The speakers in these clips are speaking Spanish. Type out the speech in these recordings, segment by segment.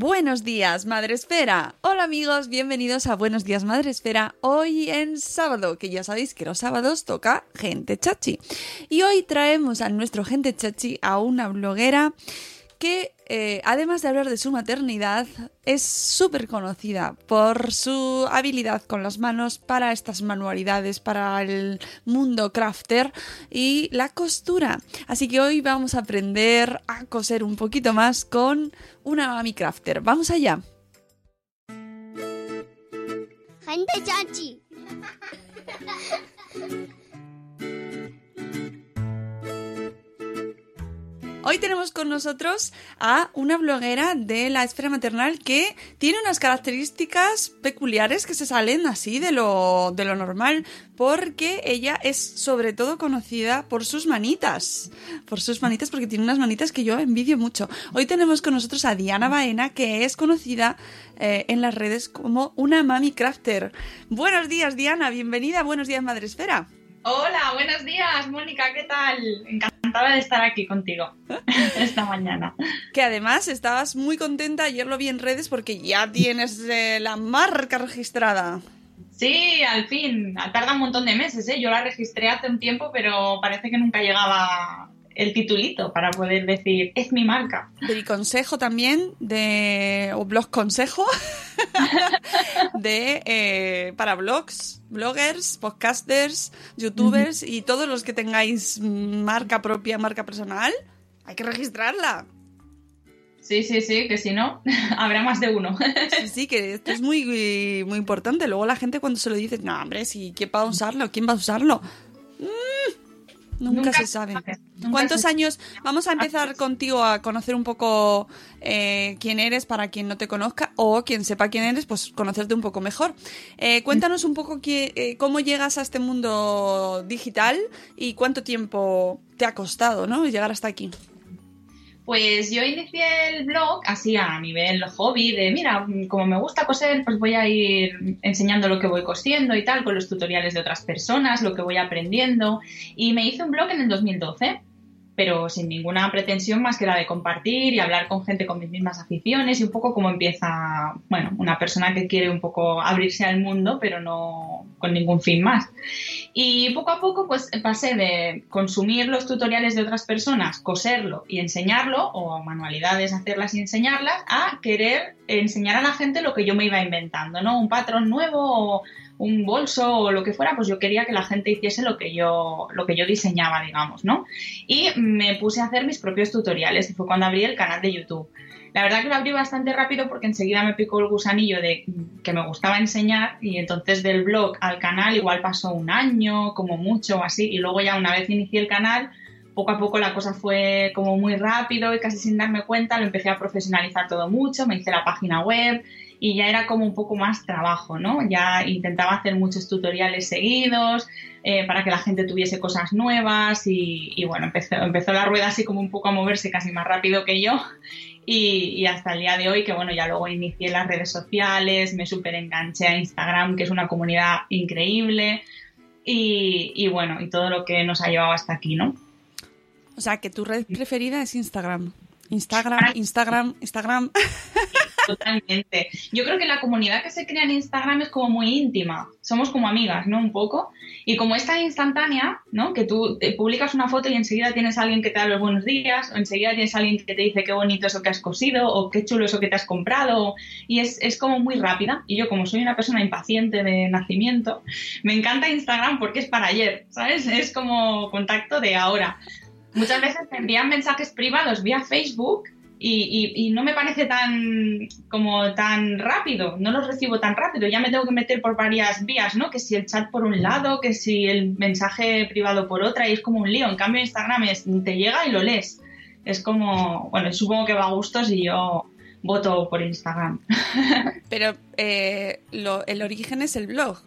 Buenos días, Madre Esfera. Hola amigos, bienvenidos a Buenos días, Madre Esfera. Hoy en sábado, que ya sabéis que los sábados toca gente chachi. Y hoy traemos a nuestro gente chachi a una bloguera que, eh, además de hablar de su maternidad, es súper conocida por su habilidad con las manos para estas manualidades, para el mundo crafter y la costura. Así que hoy vamos a aprender a coser un poquito más con una mami crafter. ¡Vamos allá! Gente chachi. Hoy tenemos con nosotros a una bloguera de la esfera maternal que tiene unas características peculiares que se salen así de lo, de lo normal, porque ella es sobre todo conocida por sus manitas. Por sus manitas, porque tiene unas manitas que yo envidio mucho. Hoy tenemos con nosotros a Diana Baena, que es conocida eh, en las redes como una mami crafter. Buenos días, Diana, bienvenida, buenos días, Madre Esfera. Hola, buenos días, Mónica, ¿qué tal? Encantada de estar aquí contigo esta mañana. Que además estabas muy contenta, ayer lo vi en redes porque ya tienes eh, la marca registrada. Sí, al fin. Tarda un montón de meses, ¿eh? Yo la registré hace un tiempo, pero parece que nunca llegaba el titulito para poder decir, es mi marca. Del consejo también, de, o blog consejo, de, eh, para blogs, bloggers, podcasters, youtubers y todos los que tengáis marca propia, marca personal, hay que registrarla. Sí, sí, sí, que si no, habrá más de uno. Sí, sí, que esto es muy, muy importante. Luego la gente cuando se lo dice, no, hombre, si ¿quién va a usarlo? ¿Quién va a usarlo? Mm, nunca, Nunca se sabe. sabe, nunca ¿Cuántos se años? Vamos a empezar contigo a conocer un poco eh, quién eres para quien no te conozca o quien sepa quién eres, pues conocerte un poco mejor. Eh, cuéntanos un poco qué- eh, cómo llegas a este mundo digital y cuánto tiempo te ha costado, ¿no? Llegar hasta aquí. Pues yo inicié el blog así a nivel hobby de, mira, como me gusta coser, pues voy a ir enseñando lo que voy cosiendo y tal, con los tutoriales de otras personas, lo que voy aprendiendo. Y me hice un blog en el 2012, pero sin ninguna pretensión más que la de compartir y hablar con gente con mis mismas aficiones y un poco como empieza, bueno, una persona que quiere un poco abrirse al mundo, pero no con ningún fin más. Y poco a poco pues pasé de consumir los tutoriales de otras personas, coserlo y enseñarlo, o manualidades, hacerlas y enseñarlas, a querer enseñar a la gente lo que yo me iba inventando, ¿no? Un patrón nuevo o un bolso o lo que fuera, pues yo quería que la gente hiciese lo que yo, lo que yo diseñaba, digamos, ¿no? Y me puse a hacer mis propios tutoriales y fue cuando abrí el canal de YouTube. La verdad que lo abrí bastante rápido porque enseguida me picó el gusanillo de que me gustaba enseñar y entonces del blog al canal igual pasó un año, como mucho o así, y luego ya una vez inicié el canal, poco a poco la cosa fue como muy rápido y casi sin darme cuenta lo empecé a profesionalizar todo mucho, me hice la página web y ya era como un poco más trabajo, ¿no? Ya intentaba hacer muchos tutoriales seguidos eh, para que la gente tuviese cosas nuevas y, y, bueno, empezó, empezó la rueda así como un poco a moverse casi más rápido que yo y, y, hasta el día de hoy que bueno, ya luego inicié las redes sociales, me súper enganché a Instagram, que es una comunidad increíble y, y bueno, y todo lo que nos ha llevado hasta aquí, ¿no? O sea, que tu red preferida es Instagram. Instagram, Instagram, Instagram. Totalmente. Yo creo que la comunidad que se crea en Instagram es como muy íntima. Somos como amigas, ¿no? Un poco. Y como es tan instantánea, ¿no? Que tú publicas una foto y enseguida tienes a alguien que te da los buenos días, o enseguida tienes a alguien que te dice qué bonito eso que has cosido, o qué chulo eso que te has comprado. Y es, es como muy rápida. Y yo, como soy una persona impaciente de nacimiento, me encanta Instagram porque es para ayer, ¿sabes? Es como contacto de ahora. Muchas veces me envían mensajes privados vía Facebook y, y, y, no me parece tan como tan rápido, no los recibo tan rápido, ya me tengo que meter por varias vías, ¿no? Que si el chat por un lado, que si el mensaje privado por otra, y es como un lío. En cambio, Instagram es, te llega y lo lees. Es como, bueno, supongo que va a gustos y yo voto por Instagram. Pero eh, lo, el origen es el blog,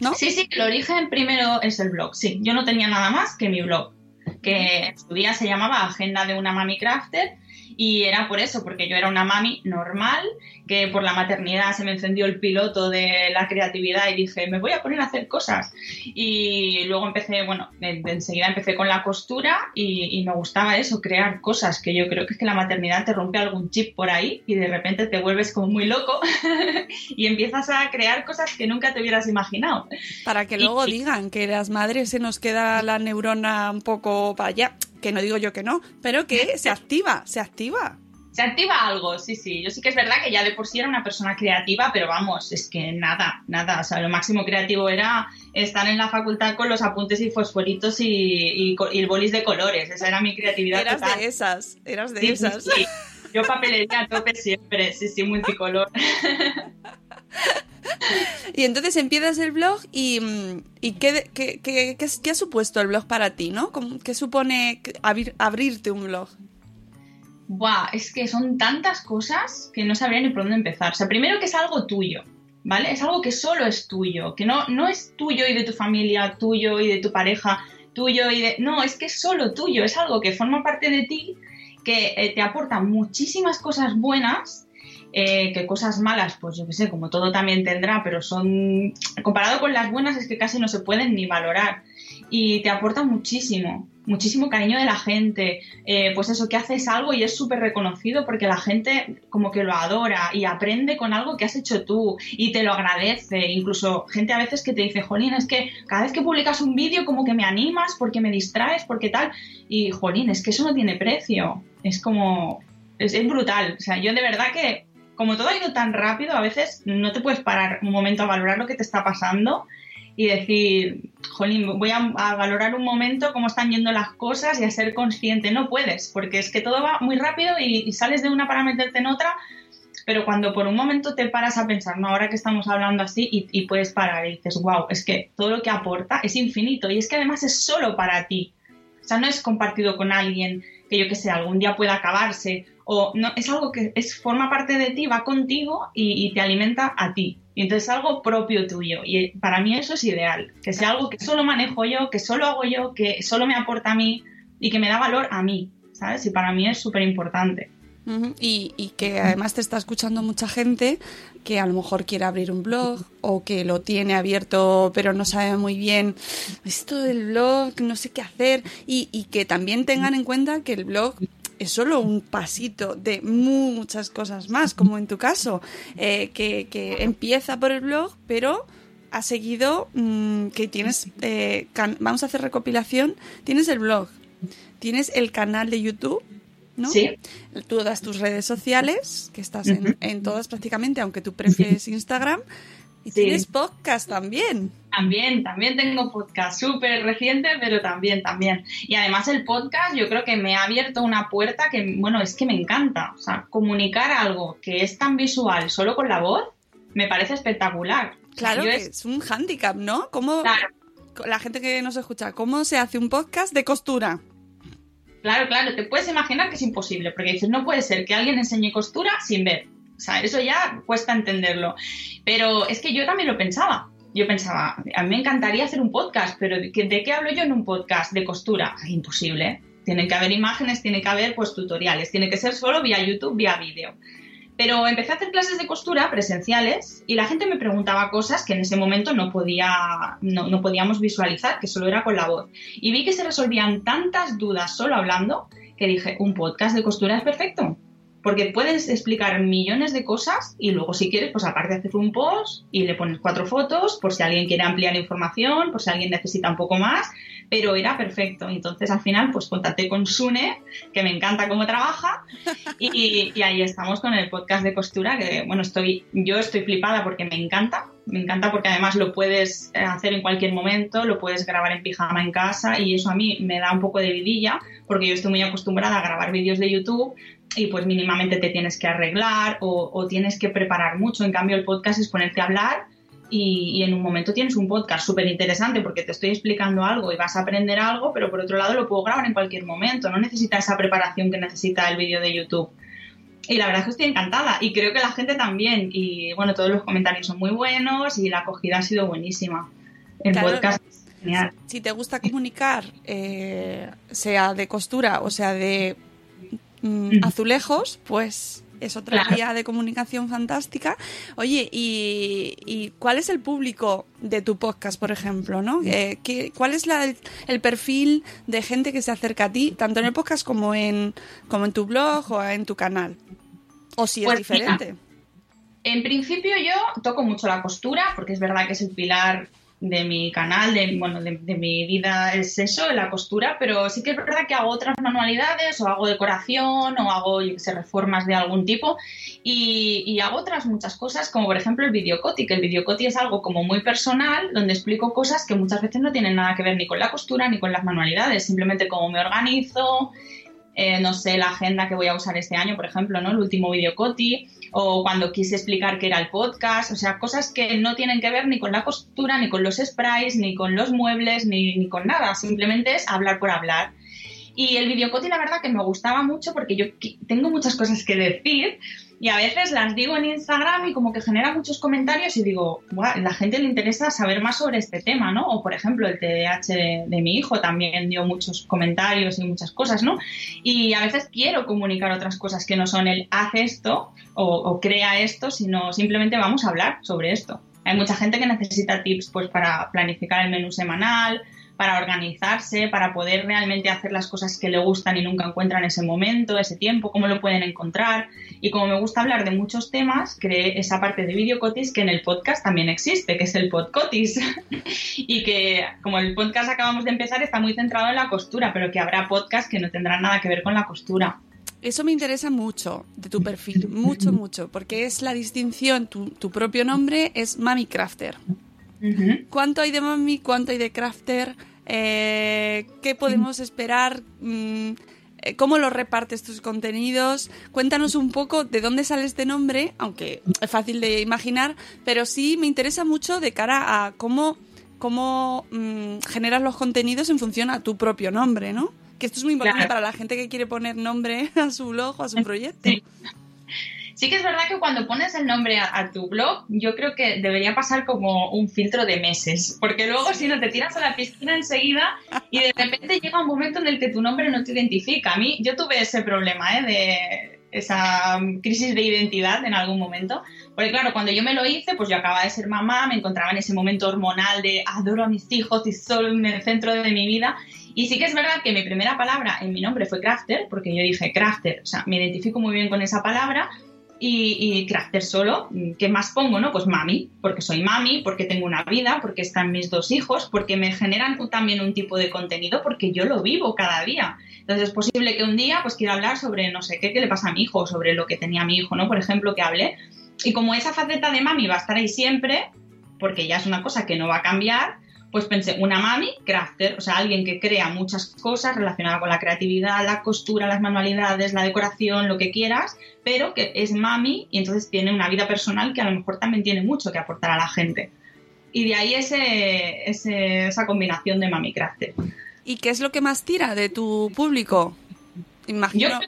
¿no? Sí, sí, el origen primero es el blog, sí. Yo no tenía nada más que mi blog, que en su día se llamaba Agenda de una Mami Crafter y era por eso, porque yo era una mami normal, que por la maternidad se me encendió el piloto de la creatividad y dije, me voy a poner a hacer cosas. Y luego empecé, bueno, enseguida empecé con la costura y, y, me gustaba eso, crear cosas, que yo creo que es que la maternidad te rompe algún chip por ahí y de repente te vuelves como muy loco y empiezas a crear cosas que nunca te hubieras imaginado. Para que luego y, digan que las madres se nos queda la neurona un poco para allá que no digo yo que no, pero que se activa, se activa. Se activa algo, sí, sí. Yo sí que es verdad que ya de por sí era una persona creativa, pero vamos, es que nada, nada. O sea, lo máximo creativo era estar en la facultad con los apuntes y fosforitos y, y, y el bolis de colores. Esa era mi creatividad. Eras total. de esas, eras de sí, esas. Sí, sí. Yo papelería a tope siempre, sí, sí, multicolor. Y entonces empiezas el blog y, y ¿qué, qué, qué, qué, ha supuesto el blog para ti, ¿no? ¿Qué supone abrir, abrirte un blog? Buah, es que son tantas cosas que no sabría ni por dónde empezar. O sea, primero que es algo tuyo, ¿vale? Es algo que solo es tuyo, que no, no es tuyo y de tu familia, tuyo y de tu pareja, tuyo y de... No, es que es solo tuyo, es algo que forma parte de ti, que eh, te aporta muchísimas cosas buenas eh, que cosas malas, pues yo qué sé, como todo también tendrá, pero son, comparado con las buenas, es que casi no se pueden ni valorar. Y te aporta muchísimo, muchísimo cariño de la gente. Eh, pues eso, que haces algo y es súper reconocido porque la gente como que lo adora y aprende con algo que has hecho tú y te lo agradece. Incluso gente a veces que te dice, Jolín, es que cada vez que publicas un vídeo como que me animas porque me distraes, porque tal. Y, Jolín, es que eso no tiene precio. Es como, es, es brutal. O sea, yo de verdad que como todo ha ido tan rápido, a veces no te puedes parar un momento a valorar lo que te está pasando y decir, jolín, voy a, valorar un momento cómo están yendo las cosas y a ser consciente. No puedes, porque es que todo va muy rápido y, sales de una para meterte en otra, pero cuando por un momento te paras a pensar, no, ahora que estamos hablando así, y, y puedes parar y dices, wow, es que todo lo que aporta es infinito y es que además es solo para ti. O sea, no es compartido con alguien que yo que sé, algún día pueda acabarse o no, es algo que es, forma parte de ti, va contigo y, te alimenta a ti. Y entonces es algo propio tuyo. Y para mí eso es ideal, que sea algo que solo manejo yo, que solo hago yo, que solo me aporta a mí y que me da valor a mí, ¿sabes? Y para mí es súper importante. Y, y, que además te está escuchando mucha gente que a lo mejor quiere abrir un blog o que lo tiene abierto pero no sabe muy bien esto del blog, no sé qué hacer y, y que también tengan en cuenta que el blog es solo un pasito de muchas cosas más, como en tu caso, eh, que, que, empieza por el blog, pero ha seguido mmm, que tienes, eh, vamos a hacer recopilación, tienes el blog, tienes el canal de YouTube, ¿no? Sí. Todas tus redes sociales, que estás en, en todas prácticamente, aunque tú prefieres Instagram, y sí. tienes podcast también. También, también tengo podcast, súper reciente, pero también, también. Y además el podcast yo creo que me ha abierto una puerta que, bueno, es que me encanta. O sea, comunicar algo que es tan visual solo con la voz, me parece espectacular. Claro, que es... es... un hándicap, ¿no? ¿Cómo, claro. La gente que nos escucha, ¿cómo se hace un podcast de costura? Claro, claro, te puedes imaginar que es imposible, porque dices, no puede ser que alguien enseñe costura sin ver. O sea, eso ya cuesta entenderlo. Pero es que yo también lo pensaba. Yo pensaba, a mí me encantaría hacer un podcast, pero ¿de qué, hablo yo en un podcast? De costura. Imposible. Tienen que haber imágenes, tiene que haber pues tutoriales, tiene que ser solo vía YouTube, vía vídeo. Pero empecé a hacer clases de costura presenciales y la gente me preguntaba cosas que en ese momento no, podía, no podíamos visualizar, que solo era con la voz. Y vi que se resolvían tantas dudas solo hablando que dije, un podcast de costura es perfecto. Porque puedes explicar millones de cosas y luego si quieres, pues aparte hacer un post y le pones cuatro fotos por si alguien quiere ampliar información, por si alguien necesita un poco más, pero era perfecto. Entonces al final pues contacté con Sune, que me encanta cómo trabaja y, y ahí estamos con el podcast de costura, que bueno, estoy, yo estoy flipada porque me encanta, me encanta porque además lo puedes eh, hacer en cualquier momento, lo puedes grabar en pijama en casa y eso a mí me da un poco de vidilla porque yo estoy muy acostumbrada a grabar vídeos de YouTube y pues mínimamente te tienes que arreglar o, o tienes que preparar mucho. En cambio el podcast es ponerte a hablar y, y en un momento tienes un podcast súper interesante porque te estoy explicando algo y vas a aprender algo, pero por otro lado lo puedo grabar en cualquier momento, no necesita esa preparación que necesita el vídeo de YouTube. Y la verdad es que estoy encantada y creo que la gente también. Y bueno, todos los comentarios son muy buenos y la acogida ha sido buenísima. El Claro, podcast es genial. Si te gusta comunicar, eh, sea de costura o sea de mm, azulejos, pues es otra Claro. vía de comunicación fantástica. Oye, ¿y, y cuál es el público de tu podcast, por ejemplo? ¿no? Eh, ¿qué- ¿Cuál es la- el, el perfil de gente que se acerca a ti, tanto en el podcast como en, como en tu blog o en tu canal? O si es Pues diferente. En principio yo toco mucho la costura porque es verdad que es el pilar de mi canal, de, bueno, de, mi vida es eso, la costura, pero sí que es verdad que hago otras manualidades o hago decoración o hago, reformas de algún tipo y, y hago otras muchas cosas como por ejemplo el videocoti, que el videocoti es algo como muy personal donde explico cosas que muchas veces no tienen nada que ver ni con la costura ni con las manualidades, simplemente cómo me organizo, eh, no sé, la agenda que voy a usar este año, por ejemplo, ¿no? El último videocoti, o cuando quise explicar qué era el podcast, o sea, cosas que no tienen que ver ni con la costura, ni con los sprays, ni con los muebles, ni, ni con nada, simplemente es hablar por hablar. Y el videocoti, la verdad que me gustaba mucho porque yo tengo muchas cosas que decir y a veces las digo en Instagram y como que genera muchos comentarios y digo, "Buah, la gente le interesa saber más sobre este tema, ¿no? O por ejemplo, el TDAH de, de mi hijo también dio muchos comentarios y muchas cosas, ¿no? Y a veces quiero comunicar otras cosas que no son el haz esto o, o crea esto, sino simplemente vamos a hablar sobre esto. Hay mucha gente que necesita tips pues para planificar el menú semanal, para organizarse, para poder realmente hacer las cosas que le gustan y nunca encuentran ese momento, ese tiempo, cómo lo pueden encontrar. Y como me gusta hablar de muchos temas, creé esa parte de videocotis que en el podcast también existe, que es el podcotis. y que como el podcast acabamos de empezar está muy centrado en la costura, pero que habrá podcasts que no tendrán nada que ver con la costura. Eso me interesa mucho de tu perfil, mucho, mucho, porque es la distinción, tu, tu propio nombre es Mami Crafter. ¿Cuánto hay de Mami? ¿Cuánto hay de Crafter? Eh, ¿Qué podemos esperar? Mm, eh, ¿Cómo lo repartes tus contenidos? Cuéntanos un poco de dónde sale este nombre, aunque es fácil de imaginar, pero sí me interesa mucho de cara a cómo, cómo mm, generas los contenidos en función a tu propio nombre, ¿no? Que esto es muy importante Claro. para la gente que quiere poner nombre a su blog o a su proyecto. Sí. Sí que es verdad que cuando pones el nombre a, a tu blog, yo creo que debería pasar como un filtro de meses, porque luego si no te tiras a la piscina enseguida y de repente llega un momento en el que tu nombre no te identifica. A mí yo tuve ese problema, ¿eh? de esa crisis de identidad en algún momento, porque claro, cuando yo me lo hice, pues yo acababa de ser mamá, me encontraba en ese momento hormonal de adoro a mis hijos y son el centro de mi vida. Y sí que es verdad que mi primera palabra en mi nombre fue crafter, porque yo dije crafter, o sea, me identifico muy bien con esa palabra. Y, y solo, ¿qué más pongo? no Pues mami, porque soy mami, porque tengo una vida, porque están mis dos hijos, porque me generan también un tipo de contenido, porque yo lo vivo cada día. Entonces es posible que un día pues quiera hablar sobre no sé qué, qué le pasa a mi hijo, sobre lo que tenía mi hijo, ¿no? Por ejemplo, que hable. Y como esa faceta de mami va a estar ahí siempre, porque ya es una cosa que no va a cambiar, pues pensé, una mami crafter, o sea, alguien que crea muchas cosas relacionadas con la creatividad, la costura, las manualidades, la decoración, lo que quieras, pero que es mami y entonces tiene una vida personal que a lo mejor también tiene mucho que aportar a la gente. Y de ahí ese, ese- esa combinación de mami crafter. ¿Y qué es lo que más tira de tu público? Imagino, Yo-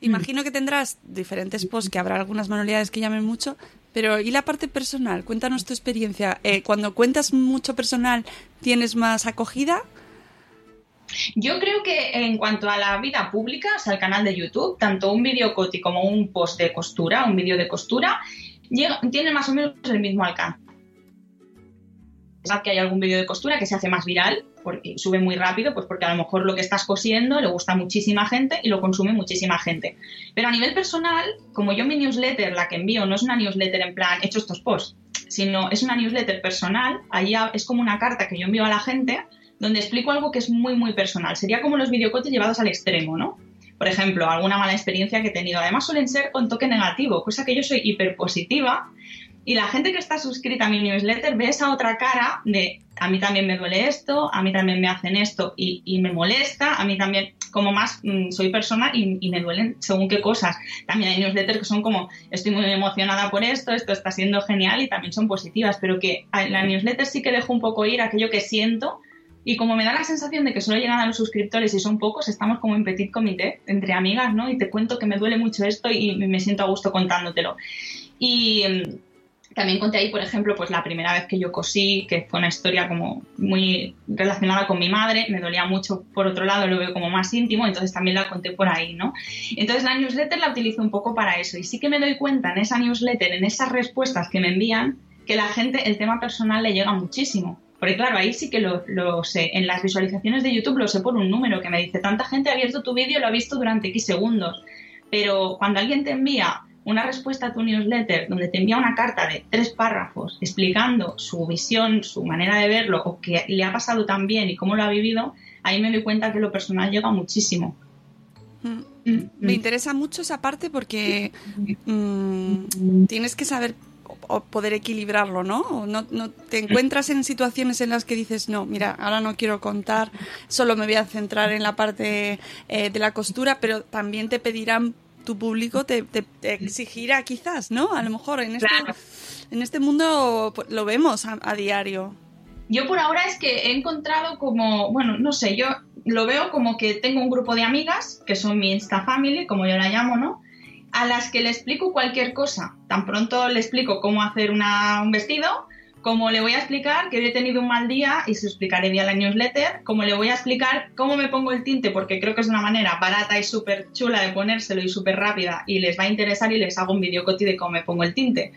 imagino que tendrás diferentes posts, que habrá algunas manualidades que llamen mucho, pero ¿y la parte personal? Cuéntanos tu experiencia. Eh, cuando cuentas mucho personal, ¿tienes más acogida? Yo creo que en cuanto a la vida pública, o sea, el canal de YouTube, tanto un vídeo coti como un post de costura, un vídeo de costura, tienen más o menos el mismo alcance. Que hay algún vídeo de costura que se hace más viral, porque sube muy rápido, pues porque a lo mejor lo que estás cosiendo le gusta muchísima gente y lo consume muchísima gente. Pero a nivel personal, como yo mi newsletter, la que envío, no es una newsletter en plan, he hecho estos posts, sino es una newsletter personal, ahí es como una carta que yo envío a la gente donde explico algo que es muy, muy personal. Sería como los videocotes llevados al extremo, ¿no? Por ejemplo, alguna mala experiencia que he tenido. Además suelen ser con toque negativo, cosa que yo soy hiperpositiva y la gente que está suscrita a mi newsletter ve esa otra cara de a mí también me duele esto, a mí también me hacen esto y, y me molesta, a mí también como más mm, soy persona y, y me duelen según qué cosas. También hay newsletters que son como estoy muy emocionada por esto, esto está siendo genial y también son positivas, pero que la newsletter sí que dejo un poco ir aquello que siento y como me da la sensación de que solo llegan a los suscriptores y son pocos, estamos como en petit comité, entre amigas, ¿no? Y te cuento que me duele mucho esto y me siento a gusto contándotelo. Y mm, también conté ahí, por ejemplo, pues la primera vez que yo cosí, que fue una historia como muy relacionada con mi madre, me dolía mucho, por otro lado lo veo como más íntimo, entonces también la conté por ahí, ¿no? Entonces la newsletter la utilizo un poco para eso y sí que me doy cuenta en esa newsletter, en esas respuestas que me envían, que la gente el tema personal le llega muchísimo. Porque claro, ahí sí que lo, lo sé. En las visualizaciones de YouTube lo sé por un número que me dice, tanta gente ha abierto tu vídeo lo ha visto durante X segundos. Pero cuando alguien te envía una respuesta a tu newsletter donde te envía una carta de tres párrafos explicando su visión, su manera de verlo o que le ha pasado tan bien y cómo lo ha vivido, ahí me doy cuenta que lo personal llega muchísimo. Mm. Mm, Me interesa mucho esa parte porque mm, tienes que saber o- o poder equilibrarlo, ¿no? O no, no te encuentras en situaciones en las que dices, no, mira, ahora no quiero contar, solo me voy a centrar en la parte eh, de la costura, pero también te pedirán tu público, te, te- te exigirá quizás, ¿no? A lo mejor en este, Claro. en este mundo lo vemos a, a diario. Yo por ahora es que he encontrado como, bueno, no sé, yo lo veo como que tengo un grupo de amigas, que son mi Insta Family, como yo la llamo, ¿no? A las que le explico cualquier cosa. Tan pronto le explico cómo hacer una- un vestido, como le voy a explicar que hoy he tenido un mal día y se explicaré vía la newsletter, como le voy a explicar cómo me pongo el tinte, porque creo que es una manera barata y súper chula de ponérselo y súper rápida y les va a interesar y les hago un video coti de cómo me pongo el tinte.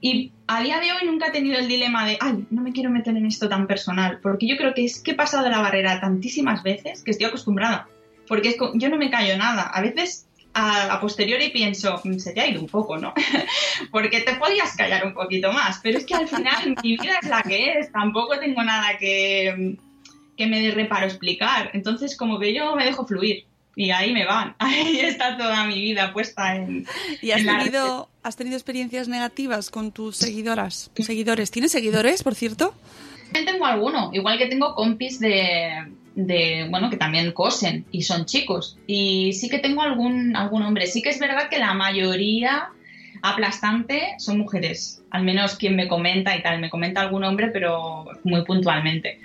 Y a día de hoy nunca he tenido el dilema de, ay, no me quiero meter en esto tan personal, porque yo creo que es que he pasado la barrera tantísimas veces que estoy acostumbrada. Porque es yo no me callo nada. A veces a, a posteriori pienso, "Mm, se te ha ido un poco, ¿no? porque te podías callar un poquito más, pero es que al final mi vida es la que es, tampoco tengo nada que, que me dé reparo explicar. Entonces como que yo me dejo fluir. Y ahí me van, ahí está toda mi vida puesta en, ¿Y has en la- tenido, has tenido experiencias negativas con tus seguidoras, seguidores? ¿Tienes seguidores, por cierto? Tengo alguno, igual que tengo compis de, de, bueno, que también cosen y son chicos. Y sí que tengo algún, algún hombre. Sí que es verdad que la mayoría aplastante son mujeres. Al menos quien me comenta y tal. Me comenta algún hombre, pero muy puntualmente.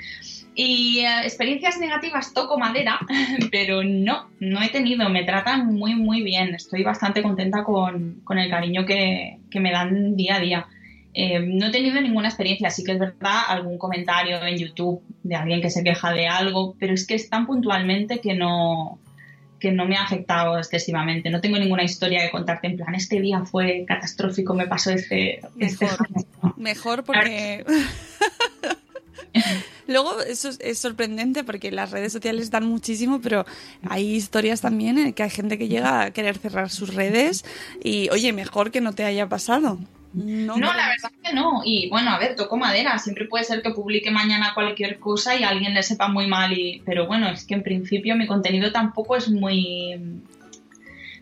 Y eh, experiencias negativas toco madera, pero no, no he tenido. Me tratan muy, muy bien. Estoy bastante contenta con, con el cariño que, que me dan día a día. Eh, no he tenido ninguna experiencia, sí que es verdad, algún comentario en YouTube de alguien que se queja de algo, pero es que es tan puntualmente que no, que no me ha afectado excesivamente. No tengo ninguna historia que contarte en plan, este día fue catastrófico, me pasó este... este Mejor. Mejor porque... Luego, eso es, es sorprendente porque las redes sociales dan muchísimo, pero hay historias también en que hay gente que llega a querer cerrar sus redes y, oye, mejor que no te haya pasado. No, la verdad que no. Y bueno, a ver, toco madera. Siempre puede ser que publique mañana cualquier cosa y a alguien le sepa muy mal. Y... Pero bueno, es que en principio mi contenido tampoco es muy.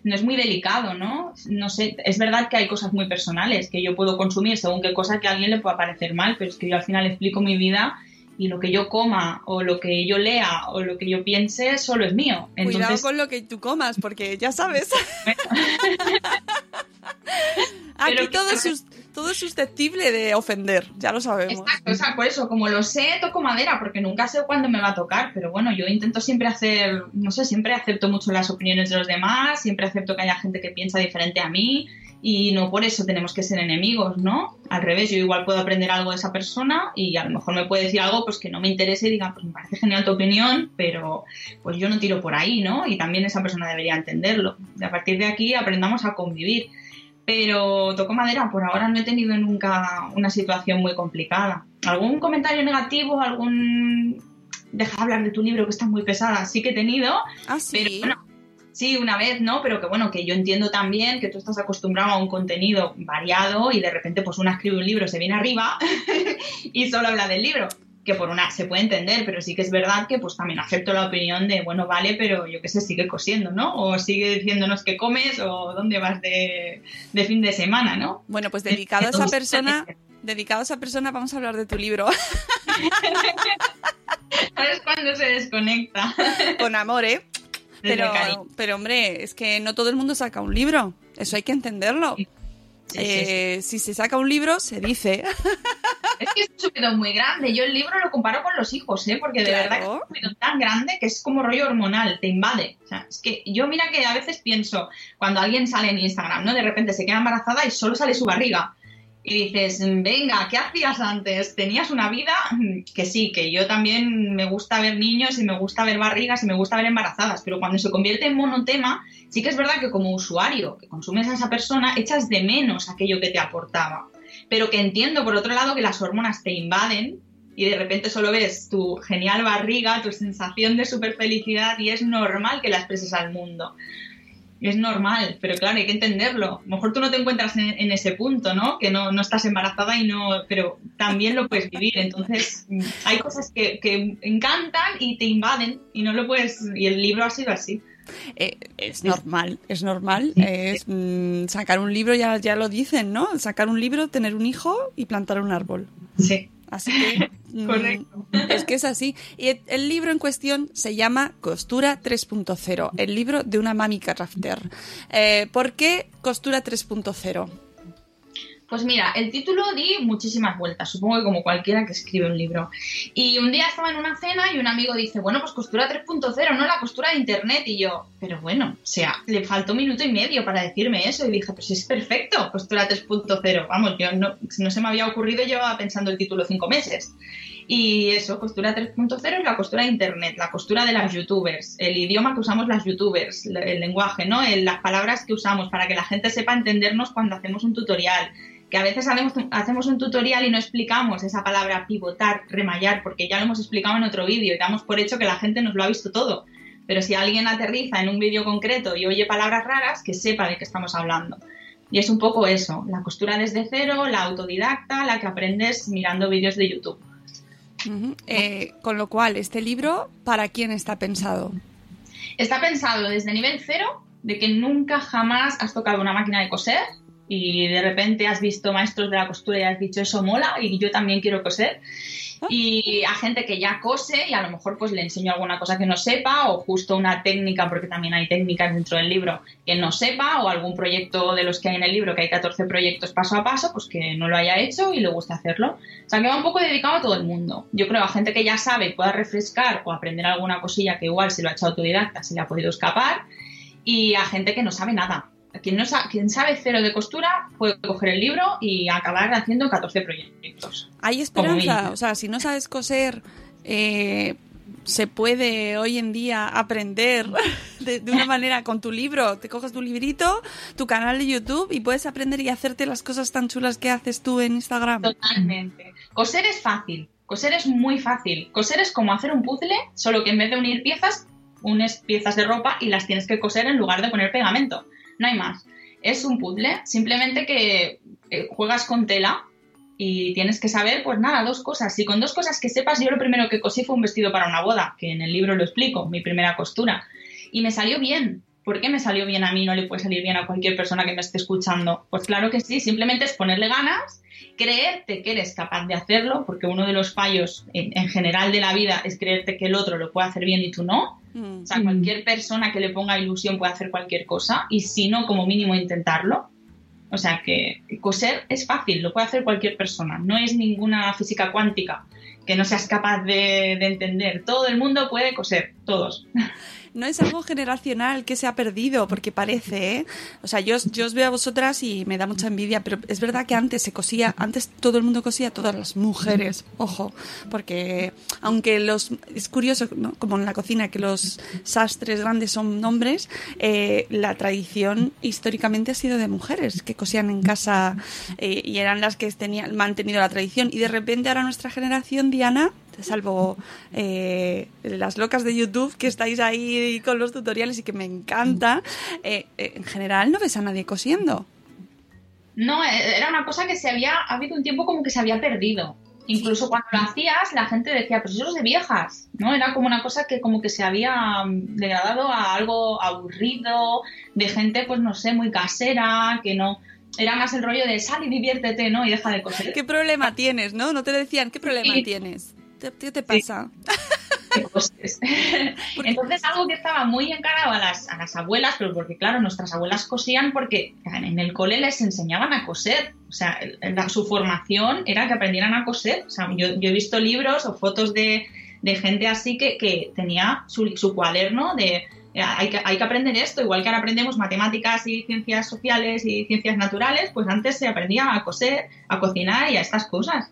No es muy delicado, ¿no? No sé, es verdad que hay cosas muy personales que yo puedo consumir según qué cosa que a alguien le pueda parecer mal, pero es que yo al final explico mi vida y lo que yo coma o lo que yo lea o lo que yo piense solo es mío. Cuidado con lo que tú comas, porque ya sabes. Aquí todo, sus- todo es susceptible de ofender, ya lo sabemos. Exacto, o sea, por eso, como lo sé, toco madera, porque nunca sé cuándo me va a tocar, pero bueno, yo intento siempre hacer, no sé, siempre acepto mucho las opiniones de los demás, siempre acepto que haya gente que piensa diferente a mí, y no por eso tenemos que ser enemigos, ¿no? Al revés, yo igual puedo aprender algo de esa persona y a lo mejor me puede decir algo pues que no me interese y diga, pues me parece genial tu opinión, pero pues yo no tiro por ahí, ¿no? Y también esa persona debería entenderlo. Y a partir de aquí aprendamos a convivir. Pero toco madera, por ahora no he tenido nunca una situación muy complicada. ¿Algún comentario negativo? ¿Algún... Deja de hablar de tu libro que está muy pesada? Sí que he tenido. Ah, sí. Pero bueno, sí, una vez, ¿no? Pero que bueno, que yo entiendo también que tú estás acostumbrado a un contenido variado y de repente pues una escribe un libro, se viene arriba y solo habla del libro. Que por una se puede entender, pero sí que es verdad que pues también acepto la opinión de, bueno, vale, pero yo qué sé, sigue cosiendo, ¿no? O sigue diciéndonos qué comes o dónde vas de, de fin de semana, ¿no? Bueno, pues dedicado a esa persona, dedicado a esa persona vamos a hablar de tu libro. ¿Sabes cuándo se desconecta? Con amor, ¿eh? Pero, pero hombre, es que no todo el mundo saca un libro. Eso hay que entenderlo. Sí, sí, Eh, Si se saca un libro, se dice. Es que es un subido muy grande. Yo el libro lo comparo con los hijos, ¿eh? Porque de Claro. verdad que es un subido tan grande que es como rollo hormonal, te invade. O sea, es que yo mira que a veces pienso, cuando alguien sale en Instagram, ¿no? De repente se queda embarazada y solo sale su barriga. Y dices, venga, ¿qué hacías antes? ¿Tenías una vida? Que sí, que yo también me gusta ver niños y me gusta ver barrigas y me gusta ver embarazadas, pero cuando se convierte en monotema, sí que es verdad que como usuario que consumes a esa persona, echas de menos aquello que te aportaba. Pero que entiendo, por otro lado, que las hormonas te invaden y de repente solo ves tu genial barriga, tu sensación de super felicidad y es normal que la expreses al mundo. Es normal, pero claro, hay que entenderlo. A lo mejor tú no te encuentras en, en ese punto, ¿no? Que no, no estás embarazada y no, pero también lo puedes vivir. Entonces, mm, hay cosas que, que encantan y te invaden y no lo puedes. Y el libro ha sido así. Eh, es normal, es normal. Es mm, sacar un libro, ya, ya lo dicen, ¿no? Sacar un libro, tener un hijo y plantar un árbol. Sí. Así que mm, Correcto. es que es así. Y el- el libro en cuestión se llama Costura 3.0, el libro de una mami crafter. Eh, ¿Por qué Costura 3.0? Pues mira, el título di muchísimas vueltas, supongo que como cualquiera que escribe un libro. Y un día estaba en una cena y un amigo dice, bueno, pues costura 3.0, no la costura de internet. Y yo, pero bueno, o sea, le faltó un minuto y medio para decirme eso. Y dije, pues es perfecto, costura 3.0. Vamos, yo no, se me había ocurrido, llevaba pensando el título cinco meses. Y eso, costura 3.0 es la costura de internet, la costura de las youtubers, el idioma que usamos las youtubers, el lenguaje, ¿no? Las palabras que usamos para que la gente sepa entendernos cuando hacemos un tutorial. Que a veces hacemos, un tutorial y no explicamos esa palabra pivotar, remallar, porque ya lo hemos explicado en otro vídeo y damos por hecho que la gente nos lo ha visto todo. Pero si alguien aterriza en un vídeo concreto y oye palabras raras, que sepa de qué estamos hablando. Y es un poco eso, la costura desde cero, la autodidacta, la que aprendes mirando vídeos de YouTube. Eh, con lo cual, este libro, ¿para quién está pensado? Está pensado desde nivel cero, de que nunca jamás has tocado una máquina de coser y de repente has visto maestros de la costura y has dicho eso mola y yo también quiero coser. Y a gente que ya cose y a lo mejor pues le enseño alguna cosa que no sepa o justo una técnica, porque también hay técnicas dentro del libro que no sepa o algún proyecto de los que hay en el libro, que hay 14 proyectos paso a paso, pues que no lo haya hecho y le guste hacerlo. O sea que va un poco dedicado a todo el mundo. Yo creo a gente que ya sabe y pueda refrescar o aprender alguna cosilla que igual si lo ha hecho autodidacta se le ha podido escapar y a gente que no sabe nada. Quien, no sa- quien sabe cero de costura puede coger el libro y acabar haciendo 14 proyectos. Hay esperanza, o sea, si no sabes coser, eh, se puede hoy en día aprender de, de una manera con tu libro. Te coges tu librito, tu canal de YouTube y puedes aprender y hacerte las cosas tan chulas que haces tú en Instagram. Totalmente. Coser es fácil. Coser es muy fácil. Coser es como hacer un puzzle, solo que en vez de unir piezas, unes piezas de ropa y las tienes que coser en lugar de poner pegamento. No hay más. Es un puzzle, simplemente que juegas con tela y tienes que saber, pues nada, dos cosas. Si con dos cosas que sepas, yo lo primero que cosí fue un vestido para una boda, que en el libro lo explico, mi primera costura. Y me salió bien. ¿Por qué me salió bien a mí? No le puede salir bien a cualquier persona que me esté escuchando. Pues claro que sí, simplemente es ponerle ganas, creerte que eres capaz de hacerlo, porque uno de los fallos en, en general de la vida es creerte que el otro lo puede hacer bien y tú no. Mm. O sea, cualquier persona que le ponga ilusión puede hacer cualquier cosa y si no, como mínimo intentarlo. O sea que coser es fácil, lo puede hacer cualquier persona. No es ninguna física cuántica que no seas capaz de, de entender. Todo el mundo puede coser, todos. no es algo generacional que se ha perdido, porque parece, ¿eh? O sea, yo, yo os veo a vosotras y me da mucha envidia, pero es verdad que antes se cosía, antes todo el mundo cosía, todas las mujeres, ojo, porque aunque los, es curioso, como en la cocina, que los sastres grandes son hombres, eh, la tradición históricamente ha sido de mujeres que cosían en casa eh, y eran las que tenían mantenido la tradición. Y de repente ahora nuestra generación, Diana, salvo eh, las locas de YouTube que estáis ahí con los tutoriales y que me encanta, eh, eh, en general no ves a nadie cosiendo. No, era una cosa que se había, ha habido un tiempo como que se había perdido. Incluso cuando lo hacías, la gente decía, pues eso es de viejas, ¿no? Era como una cosa que como que se había mm, degradado a algo aburrido, de gente, pues no sé, muy casera, que no... Era más el rollo de sal y diviértete, ¿no? Y deja de coser. ¿Qué problema tienes, no? No te decían, ¿qué problema Sí. tienes? ¿Qué qué te pasa? coses. Entonces, algo que estaba muy encarado a las, a las abuelas, pero porque, claro, nuestras abuelas cosían porque en el cole les enseñaban a coser. O sea, su formación era que aprendieran a coser. O sea, yo, yo he visto libros o fotos de, de gente así que, que tenía su, su cuaderno de. eh, Hay que, hay que aprender esto, igual que ahora aprendemos matemáticas y ciencias sociales y ciencias naturales, pues antes se aprendía a coser, a cocinar y a estas cosas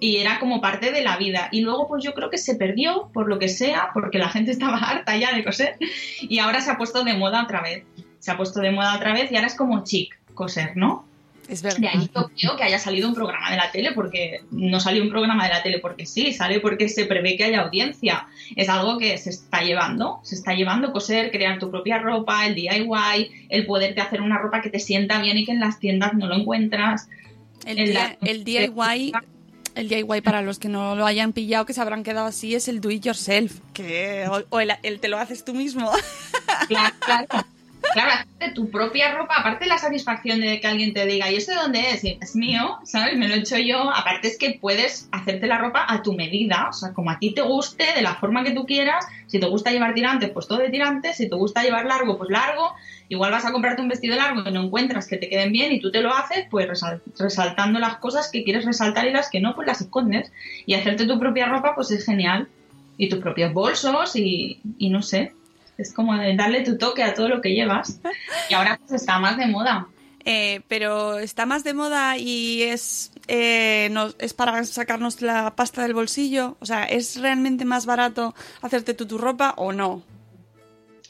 y era como parte de la vida. Y luego, pues yo creo que se perdió, por lo que sea, porque la gente estaba harta ya de coser, y ahora se ha puesto de moda otra vez. Se ha puesto de moda otra vez y ahora es como chic coser, ¿no? Es De verdad. ahí yo creo que haya salido un programa de la tele, porque no salió un programa de la tele porque sí, sale porque se prevé que haya audiencia. Es algo que se está llevando, se está llevando coser, crear tu propia ropa, el DIY, el poderte hacer una ropa que te sienta bien y que en las tiendas no lo encuentras. El, en DIY la- el DIY, el DIY para los que no lo hayan pillado, que se habrán quedado así, es el do it yourself, que o, el, te lo haces tú mismo. Claro, claro. Claro, tu propia ropa, aparte la satisfacción de que alguien te diga, ¿y eso de dónde es? Es mío, ¿sabes? Me lo he hecho yo. Aparte es que puedes hacerte la ropa a tu medida, o sea, como a ti te guste, de la forma que tú quieras. Si te gusta llevar tirantes, pues todo de tirantes. Si te gusta llevar largo, pues largo. Igual vas a comprarte un vestido largo y no encuentras que te queden bien y tú te lo haces, pues resal- resaltando las cosas que quieres resaltar y las que no, pues las escondes. Y hacerte tu propia ropa, pues es genial. Y tus propios bolsos y, y no sé. Es como darle tu toque a todo lo que llevas. Y ahora pues está más de moda. Eh, pero está más de moda y es, eh, nos- es para sacarnos la pasta del bolsillo. O sea, ¿es realmente más barato hacerte tú tu ropa o no?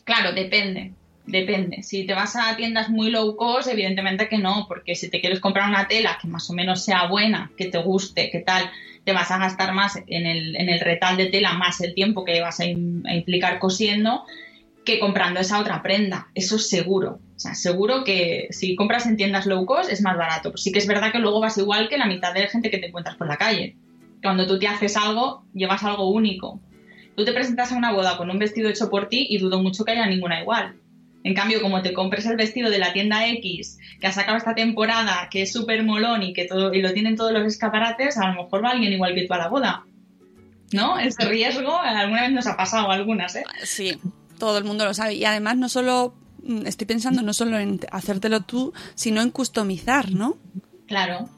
Claro, depende. Depende. Si te vas a tiendas muy low cost, evidentemente que no, porque si te quieres comprar una tela que más o menos sea buena, que te guste, que tal, te vas a gastar más en el, en el retal de tela, más el tiempo que vas a, a implicar cosiendo, que comprando esa otra prenda. Eso es seguro. O sea, seguro que si compras en tiendas low cost es más barato. Sí que es verdad que luego vas igual que la mitad de la gente que te encuentras por la calle. Cuando tú te haces algo, llevas algo único. Tú te presentas a una boda con un vestido hecho por ti y dudo mucho que haya ninguna igual. En cambio, como te compres el vestido de la tienda X que ha sacado esta temporada, que es súper molón y que todo, y lo tienen todos los escaparates, a lo mejor va alguien igual que tú a la boda. ¿No? Ese riesgo alguna vez nos ha pasado algunas, ¿eh? Sí, todo el mundo lo sabe. Y además no solo, mm, estoy pensando no solo en hacértelo tú, sino en customizar, ¿no? Claro.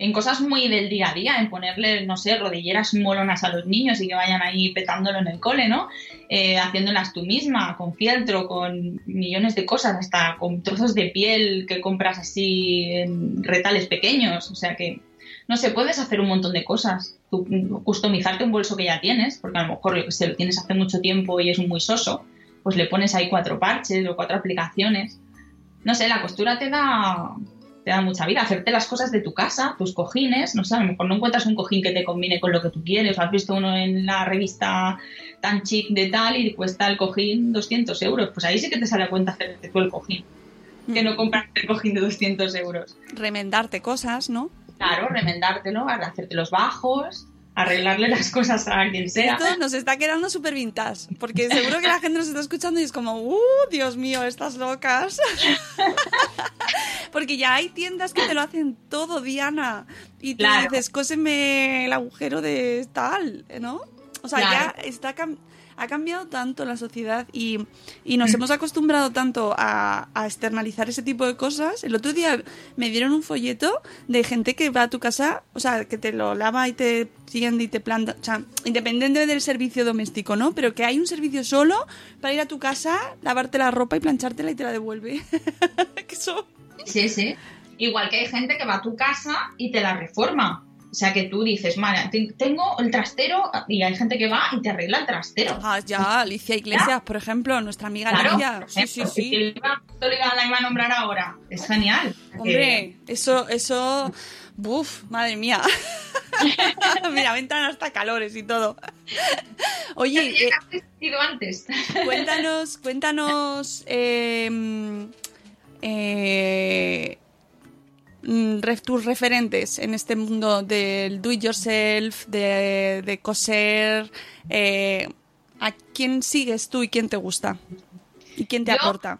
En cosas muy del día a día, en ponerle, no sé, rodilleras molonas a los niños y que vayan ahí petándolo en el cole, ¿no? Eh, haciéndolas tú misma, con fieltro, con millones de cosas, hasta con trozos de piel que compras así en retales pequeños. O sea que, no sé, puedes hacer un montón de cosas. Tú, customizarte un bolso que ya tienes, porque a lo mejor sé, lo tienes hace mucho tiempo y es muy soso, pues le pones ahí cuatro parches o cuatro aplicaciones. No sé, la costura te da, te da mucha vida. Hacerte las cosas de tu casa, tus cojines, no sé, a lo mejor no encuentras un cojín que te combine con lo que tú quieres. O has visto uno en la revista tan chic de tal y cuesta el cojín 200 euros. Pues ahí sí que te sale a cuenta hacerte tú el cojín. Que no comprarte el cojín de 200 euros. Remendarte cosas, ¿no? Claro, remendártelo, hacerte los bajos, arreglarle las cosas a quien sea. Esto nos está quedando súper vintage, porque seguro que la gente nos está escuchando y es como, ¡uh, Dios mío, estas locas! porque ya hay tiendas que te lo hacen todo, Diana, y tú Claro. dices, cóseme el agujero de tal, ¿no? O sea, Claro. ya está... ha cambiado tanto la sociedad y, y nos hemos acostumbrado tanto a, a externalizar ese tipo de cosas. El otro día me dieron un folleto de gente que va a tu casa, o sea, que te lo lava y te tiende y te planta, o sea, independiente del servicio doméstico, ¿no? Pero que hay un servicio solo para ir a tu casa, lavarte la ropa y planchártela y te la devuelve. que eso... Sí, sí. Igual que hay gente que va a tu casa y te la reforma. O sea, que tú dices, te- tengo el trastero y hay gente que va y te arregla el trastero. Ah, ya, Alicia Iglesias, por ejemplo, nuestra amiga Claro, Alicia. Sí, sí, sí. iba- la iba a nombrar ahora. Es genial. Hombre, eso, eso, buf, madre mía. Mira, ventan hasta calores y todo. Oye, eh, antes. cuéntanos, cuéntanos, eh, eh, mm, tus referentes en este mundo del do it yourself, de, de coser. eh, ¿A quién sigues tú y quién te gusta? ¿Y quién te Yo- aporta?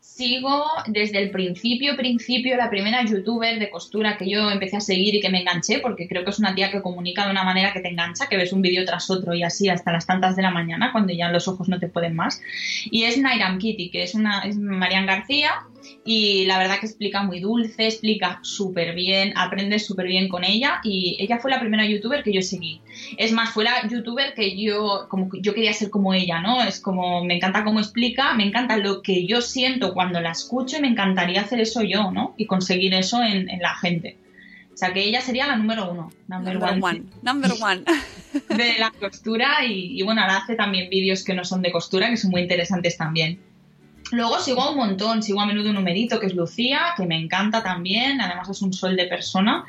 Sigo desde el principio, principio, la primera youtuber de costura que yo empecé a seguir y que me enganché, porque creo que es una tía que comunica de una manera que te engancha, que ves un vídeo tras otro y así hasta las tantas de la mañana, cuando ya los ojos no te pueden más. Y es Nairam Kitty, que es una es Marian García, y la verdad que explica muy dulce, explica súper bien, aprendes súper bien con ella, y ella fue la primera youtuber que yo seguí. Es más, fue la youtuber que yo, como que yo quería ser como ella, ¿no? Es como, me encanta cómo explica, me encanta lo que yo siento cuando la escucho y me encantaría hacer eso yo, ¿no? Y conseguir eso en, en la gente. O sea, que ella sería la número uno, number, Number one, one. Number one. de la costura y, y bueno, ahora hace también vídeos que no son de costura, que son muy interesantes también. Luego sigo a un montón, sigo a menudo un numerito que es Lucía, que me encanta también, además es un sol de persona,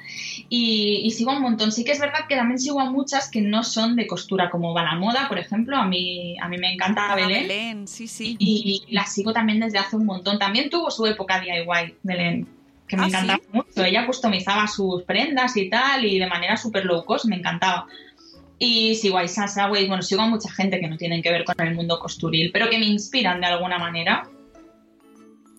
y, y sigo a un montón. Sí que es verdad que también sigo a muchas que no son de costura, como va la moda, por ejemplo, a mí, a mí me encanta Ah, Belén, Belén, sí, sí. y la sigo también desde hace un montón. También tuvo su época DIY, Belén, que me Ah, encantaba ¿sí? mucho. Ella customizaba sus prendas y tal, y de manera súper low cost, me encantaba. Y sigo a Isa Saway, bueno, sigo a mucha gente que no tienen que ver con el mundo costuril, pero que me inspiran de alguna manera,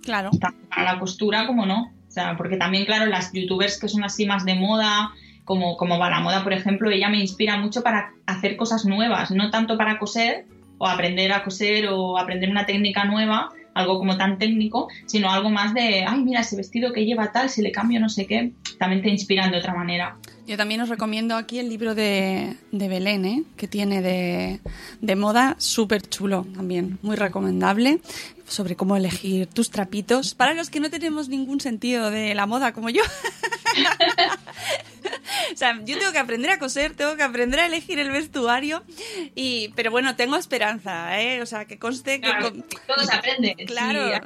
Claro. tanto para la costura como no. O sea, porque también, claro, las youtubers que son así más de moda, como, como va la moda, por ejemplo, ella me inspira mucho para hacer cosas nuevas, no tanto para coser o aprender a coser o aprender una técnica nueva, algo como tan técnico, sino algo más de, ay, mira, ese vestido que lleva tal, si le cambio no sé qué, también te inspiran de otra manera. Yo también os recomiendo aquí el libro de, de Belén, ¿eh? que tiene de, de moda súper chulo también, muy recomendable, sobre cómo elegir tus trapitos, para los que no tenemos ningún sentido de la moda como yo. o sea, yo tengo que aprender a coser, tengo que aprender a elegir el vestuario, y pero bueno, tengo esperanza, ¿eh? o sea, que conste que... Claro, con- todo se aprende. Claro. Sí,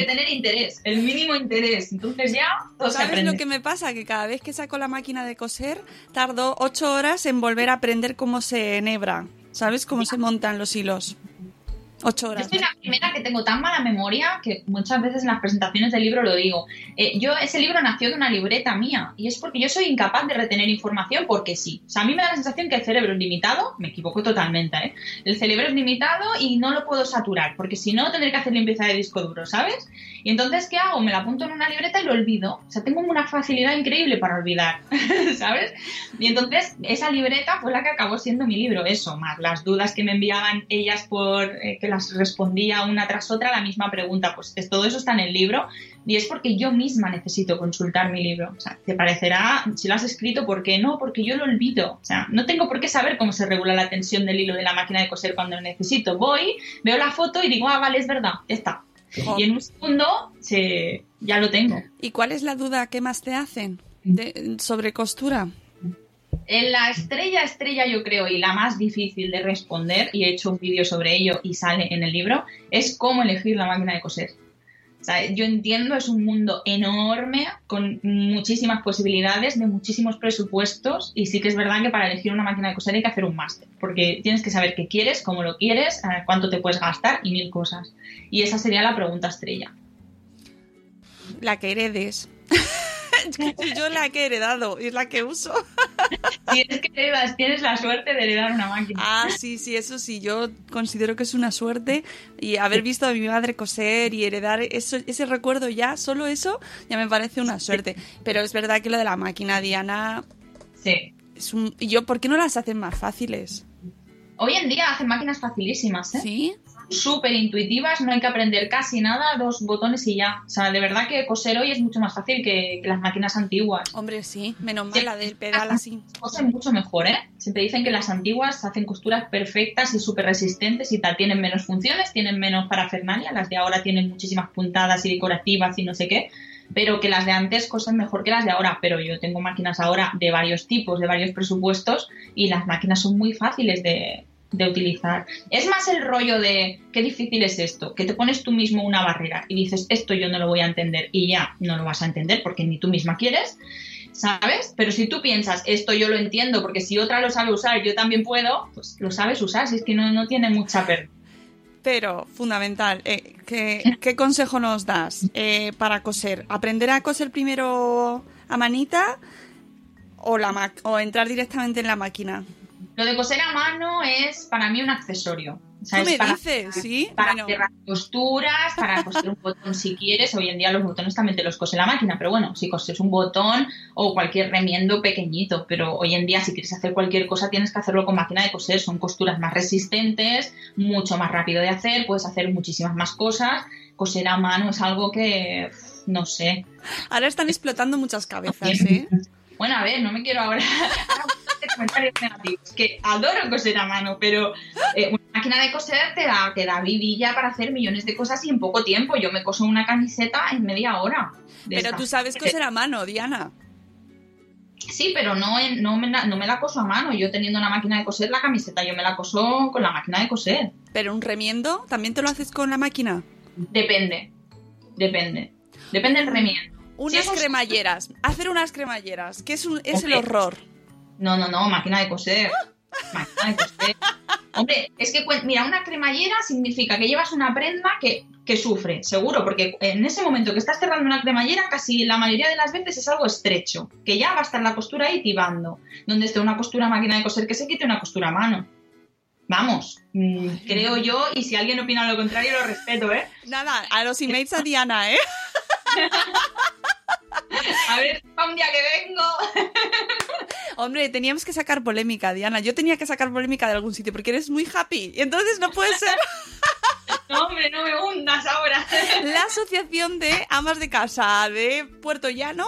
que tener interés, el mínimo interés. Entonces ya todo se ¿Sabes aprende. lo que me pasa? Que cada vez que saco la máquina de coser, tardo ocho horas en volver a aprender cómo se enhebra. ¿Sabes? Cómo se montan los hilos. Ocho Yo horas. soy la primera que tengo tan mala memoria que muchas veces en las presentaciones del libro lo digo. Eh, yo, ese libro nació de una libreta mía y es porque yo soy incapaz de retener información porque sí. O sea, a mí me da la sensación que el cerebro es limitado, me equivoco totalmente, ¿eh? El cerebro es limitado y no lo puedo saturar porque si no tendré que hacer limpieza de disco duro, ¿sabes? Y entonces, ¿qué hago? Me la apunto en una libreta y lo olvido. O sea, tengo una facilidad increíble para olvidar, ¿sabes? Y entonces, esa libreta fue la que acabó siendo mi libro, eso, más las dudas que me enviaban ellas por eh, que las respondía una tras otra la misma pregunta. Pues es- todo eso está en el libro y es porque yo misma necesito consultar mi libro. O sea, te parecerá, si lo has escrito, ¿por qué no? Porque yo lo olvido. O sea, no tengo por qué saber cómo se regula la tensión del hilo de la máquina de coser cuando lo necesito. Voy, veo la foto y digo, ah, vale, es verdad, está. Y en un segundo se, ya lo tengo. ¿Y cuál es la duda que más te hacen de- sobre costura? En la estrella estrella yo creo y la más difícil de responder y he hecho un vídeo sobre ello y sale en el libro es cómo elegir la máquina de coser. O sea, yo entiendo, es un mundo enorme con muchísimas posibilidades, de muchísimos presupuestos y sí que es verdad que para elegir una máquina de coser hay que hacer un máster porque tienes que saber qué quieres, cómo lo quieres, cuánto te puedes gastar y mil cosas. Y esa sería la pregunta estrella. La que heredes. Yo la que he heredado y es la que uso. Si es que heredas, tienes la suerte de heredar una máquina. Ah, sí, sí, eso sí, yo considero que es una suerte y haber visto a mi madre coser y heredar eso, ese recuerdo ya, solo eso, ya me parece una suerte. Pero es verdad que lo de la máquina, Diana, Sí. es un... y yo, ¿por qué no las hacen más fáciles? Hoy en día hacen máquinas facilísimas, ¿eh? ¿Sí? Súper intuitivas, no hay que aprender casi nada, dos botones y ya. O sea, de verdad que coser hoy es mucho más fácil que, que las máquinas antiguas. Hombre, sí. Menos mal la del pedal así. Cosen mucho mejor, ¿eh? Siempre dicen que las antiguas hacen costuras perfectas y súper resistentes y tal. Tienen menos funciones, tienen menos parafernalia. Las de ahora tienen muchísimas puntadas y decorativas y no sé qué. Pero que las de antes cosen mejor que las de ahora. Pero yo tengo máquinas ahora de varios tipos, de varios presupuestos y las máquinas son muy fáciles de, de utilizar. Es más el rollo de qué difícil es esto, que te pones tú mismo una barrera y dices esto yo no lo voy a entender y ya no lo vas a entender porque ni tú misma quieres, ¿sabes? Pero si tú piensas esto yo lo entiendo porque si otra lo sabe usar yo también puedo, pues lo sabes usar, si es que no, no tiene mucha pérdida. Pero, fundamental, eh, ¿qué, qué consejo nos das eh, para coser? ¿Aprender a coser primero a manita o, la ma- o entrar directamente en la máquina? Lo de coser a mano es para mí un accesorio. O sea, ¿Tú me para- dices? ¿Sí? Para Bueno. cerrar costuras, para coser un botón si quieres. Hoy en día los botones también te los cose la máquina, pero bueno, si coses un botón o cualquier remiendo pequeñito, pero hoy en día si quieres hacer cualquier cosa tienes que hacerlo con máquina de coser. Son costuras más resistentes, mucho más rápido de hacer, puedes hacer muchísimas más cosas. Coser a mano es algo que, no sé, Ahora están explotando muchas cabezas, ¿eh? bueno, a ver, no me quiero ahora comentarios negativos, que adoro coser a mano, pero eh, una máquina de coser te da, te da vidilla para hacer millones de cosas y en poco tiempo. Yo me coso una camiseta en media hora. Pero tú sabes coser a mano, Diana. Sí, pero no, no, me la, no me la coso a mano. Yo teniendo una máquina de coser, la camiseta yo me la coso con la máquina de coser. Pero un remiendo, ¿también te lo haces con la máquina? Depende, depende. Depende del remiendo. Unas Si cremalleras. Hacer unas cremalleras, que es, un, es el horror. No, no, no, máquina de coser. Máquina de coser. Hombre, es que, mira, una cremallera significa que llevas una prenda que, que sufre, seguro, porque en ese momento que estás cerrando una cremallera, casi la mayoría de las veces es algo estrecho, que ya va a estar la costura ahí tibando. Donde esté una costura máquina de coser, que se quite una costura a mano. Vamos, mm, creo yo, y si alguien opina lo contrario, lo respeto, ¿eh? Nada, a los emails a Diana, ¿eh? A ver, un día que vengo. Hombre, teníamos que sacar polémica, Diana. Yo tenía que sacar polémica de algún sitio porque eres muy happy. Y entonces no puede ser No, hombre, no me hundas ahora. la asociación de amas de casa de Puerto Llano.